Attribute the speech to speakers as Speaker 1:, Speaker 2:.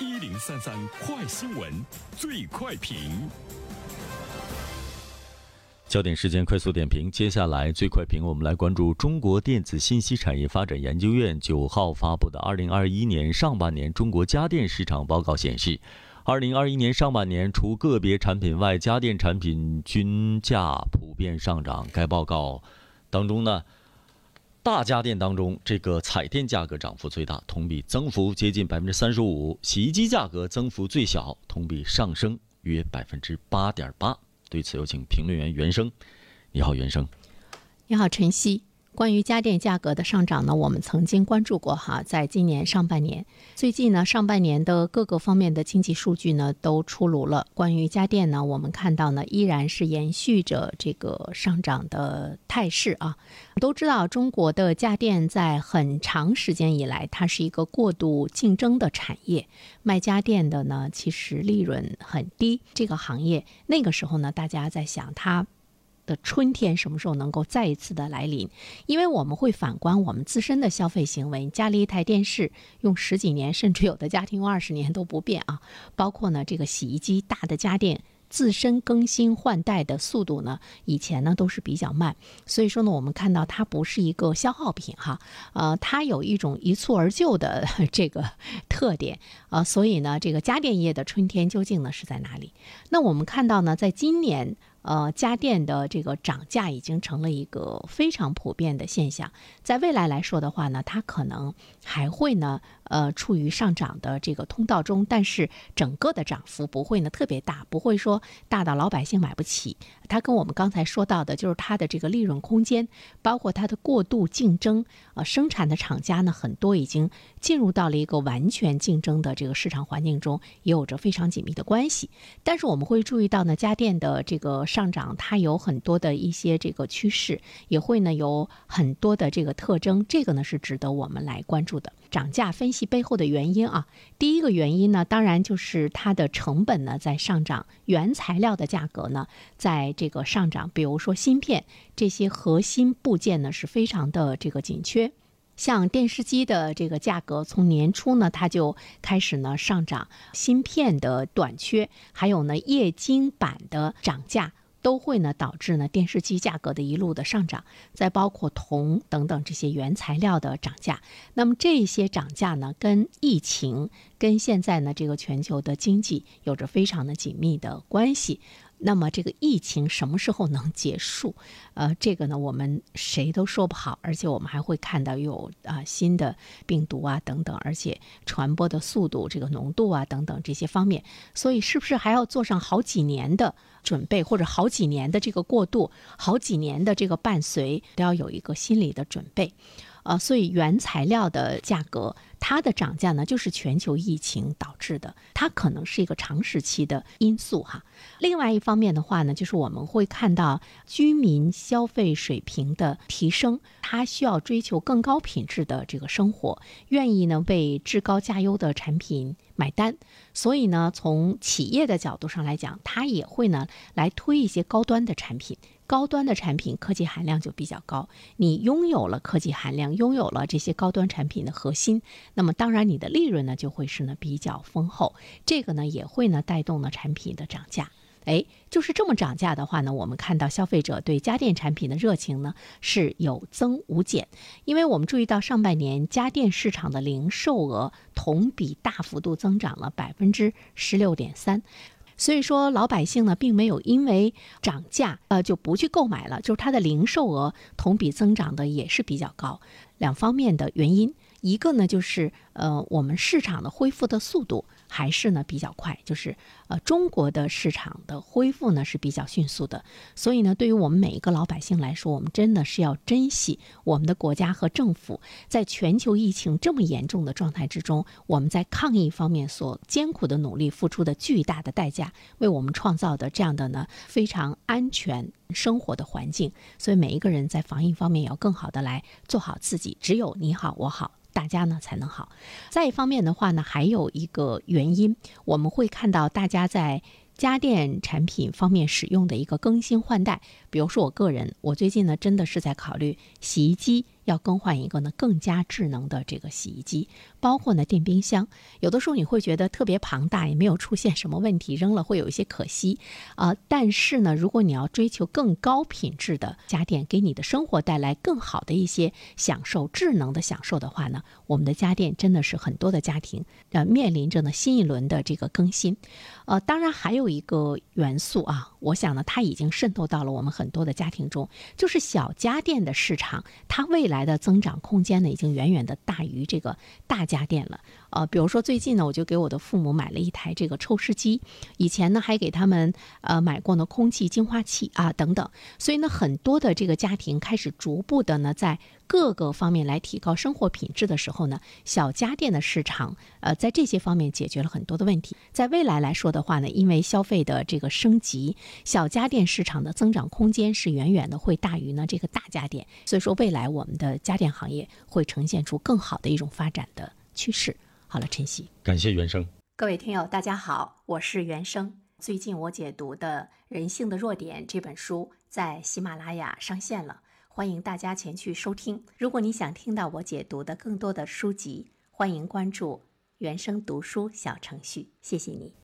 Speaker 1: 一零三三快新闻，最快评。
Speaker 2: 焦点时间快速点评，接下来最快评，我们来关注中国电子信息产业发展研究院九号发布的二零二一年上半年中国家电市场报告显示，二零二一年上半年除个别产品外，家电产品均价普遍上涨。该报告当中呢，大家电当中这个彩电价格涨幅最大，同比增幅接近百分之三十五；洗衣机价格增幅最小，同比上升约百分之八点八。对此，有请评论员袁生。你好，袁生。
Speaker 3: 你好，晨曦。关于家电价格的上涨呢，我们曾经关注过哈，在今年上半年，最近呢，上半年的各个方面的经济数据呢都出炉了。关于家电呢，我们看到呢依然是延续着这个上涨的态势啊。都知道，中国的家电在很长时间以来，它是一个过度竞争的产业，卖家电的呢其实利润很低。这个行业那个时候呢，大家在想它。的春天什么时候能够再一次的来临？因为我们会反观我们自身的消费行为，家里一台电视用十几年，甚至有的家庭用二十年都不变啊。包括呢这个洗衣机，大的家电自身更新换代的速度呢，以前呢都是比较慢。所以说呢，我们看到它不是一个消耗品哈，呃，它有一种一蹴而就的这个特点啊。所以呢，这个家电业的春天究竟呢是在哪里？那我们看到呢，在今年。呃，家电的这个涨价已经成了一个非常普遍的现象，在未来来说的话呢，它可能还会呢。呃，处于上涨的这个通道中，但是整个的涨幅不会呢特别大，不会说大到老百姓买不起。它跟我们刚才说到的，就是它的这个利润空间，包括它的过度竞争，呃，生产的厂家呢很多已经进入到了一个完全竞争的这个市场环境中，也有着非常紧密的关系。但是我们会注意到呢，家电的这个上涨，它有很多的一些这个趋势，也会呢有很多的这个特征，这个呢是值得我们来关注的。涨价分析背后的原因啊，第一个原因呢，当然就是它的成本呢在上涨，原材料的价格呢在这个上涨。比如说芯片这些核心部件呢是非常的这个紧缺，像电视机的这个价格从年初呢它就开始呢上涨，芯片的短缺，还有呢液晶板的涨价。都会呢导致呢电视机价格的一路的上涨，再包括铜等等这些原材料的涨价。那么这些涨价呢，跟疫情、跟现在呢这个全球的经济有着非常的紧密的关系。那么这个疫情什么时候能结束？呃，这个呢，我们谁都说不好，而且我们还会看到有啊新的病毒啊等等，而且传播的速度、这个浓度啊等等这些方面，所以是不是还要做上好几年的准备，或者好几年的这个过渡，好几年的这个伴随，都要有一个心理的准备。呃，所以原材料的价格。它的涨价呢，就是全球疫情导致的，它可能是一个长时期的因素哈。另外一方面的话呢，就是我们会看到居民消费水平的提升，他需要追求更高品质的这个生活，愿意呢为至高价优的产品买单。所以呢，从企业的角度上来讲，它也会呢来推一些高端的产品。高端的产品科技含量就比较高，你拥有了科技含量，拥有了这些高端产品的核心，那么当然你的利润呢就会是呢比较丰厚，这个呢也会呢带动了产品的涨价。哎，就是这么涨价的话呢，我们看到消费者对家电产品的热情呢是有增无减，因为我们注意到上半年家电市场的零售额同比大幅度增长了百分之十六点三。所以说，老百姓呢，并没有因为涨价，呃，就不去购买了。就是它的零售额同比增长的也是比较高，两方面的原因。一个呢，就是呃，我们市场的恢复的速度还是呢比较快，就是呃，中国的市场的恢复呢是比较迅速的。所以呢，对于我们每一个老百姓来说，我们真的是要珍惜我们的国家和政府在全球疫情这么严重的状态之中，我们在抗疫方面所艰苦的努力付出的巨大的代价，为我们创造的这样的呢非常安全生活的环境。所以每一个人在防疫方面要更好的来做好自己。只有你好，我好。大家呢才能好。再一方面的话呢，还有一个原因，我们会看到大家在家电产品方面使用的一个更新换代。比如说我个人，我最近呢真的是在考虑洗衣机要更换一个呢更加智能的这个洗衣机，包括呢电冰箱。有的时候你会觉得特别庞大，也没有出现什么问题，扔了会有一些可惜啊。但是呢，如果你要追求更高品质的家电，给你的生活带来更好的一些享受、智能的享受的话呢，我们的家电真的是很多的家庭呃面临着呢新一轮的这个更新。呃，当然还有一个元素啊，我想呢它已经渗透到了我们很多的家庭中，就是小家电的市场，它未来。来的增长空间呢，已经远远的大于这个大家电了。呃，比如说最近呢，我就给我的父母买了一台这个抽湿机，以前呢还给他们呃买过呢空气净化器啊等等。所以呢，很多的这个家庭开始逐步的呢在。各个方面来提高生活品质的时候呢，小家电的市场，呃，在这些方面解决了很多的问题。在未来来说的话呢，因为消费的这个升级，小家电市场的增长空间是远远的会大于呢这个大家电。所以说，未来我们的家电行业会呈现出更好的一种发展的趋势。好了，晨曦，
Speaker 2: 感谢原生。
Speaker 3: 各位听友，大家好，我是原生。最近我解读的《人性的弱点》这本书在喜马拉雅上线了。欢迎大家前去收听。如果你想听到我解读的更多的书籍，欢迎关注原声读书小程序。谢谢你。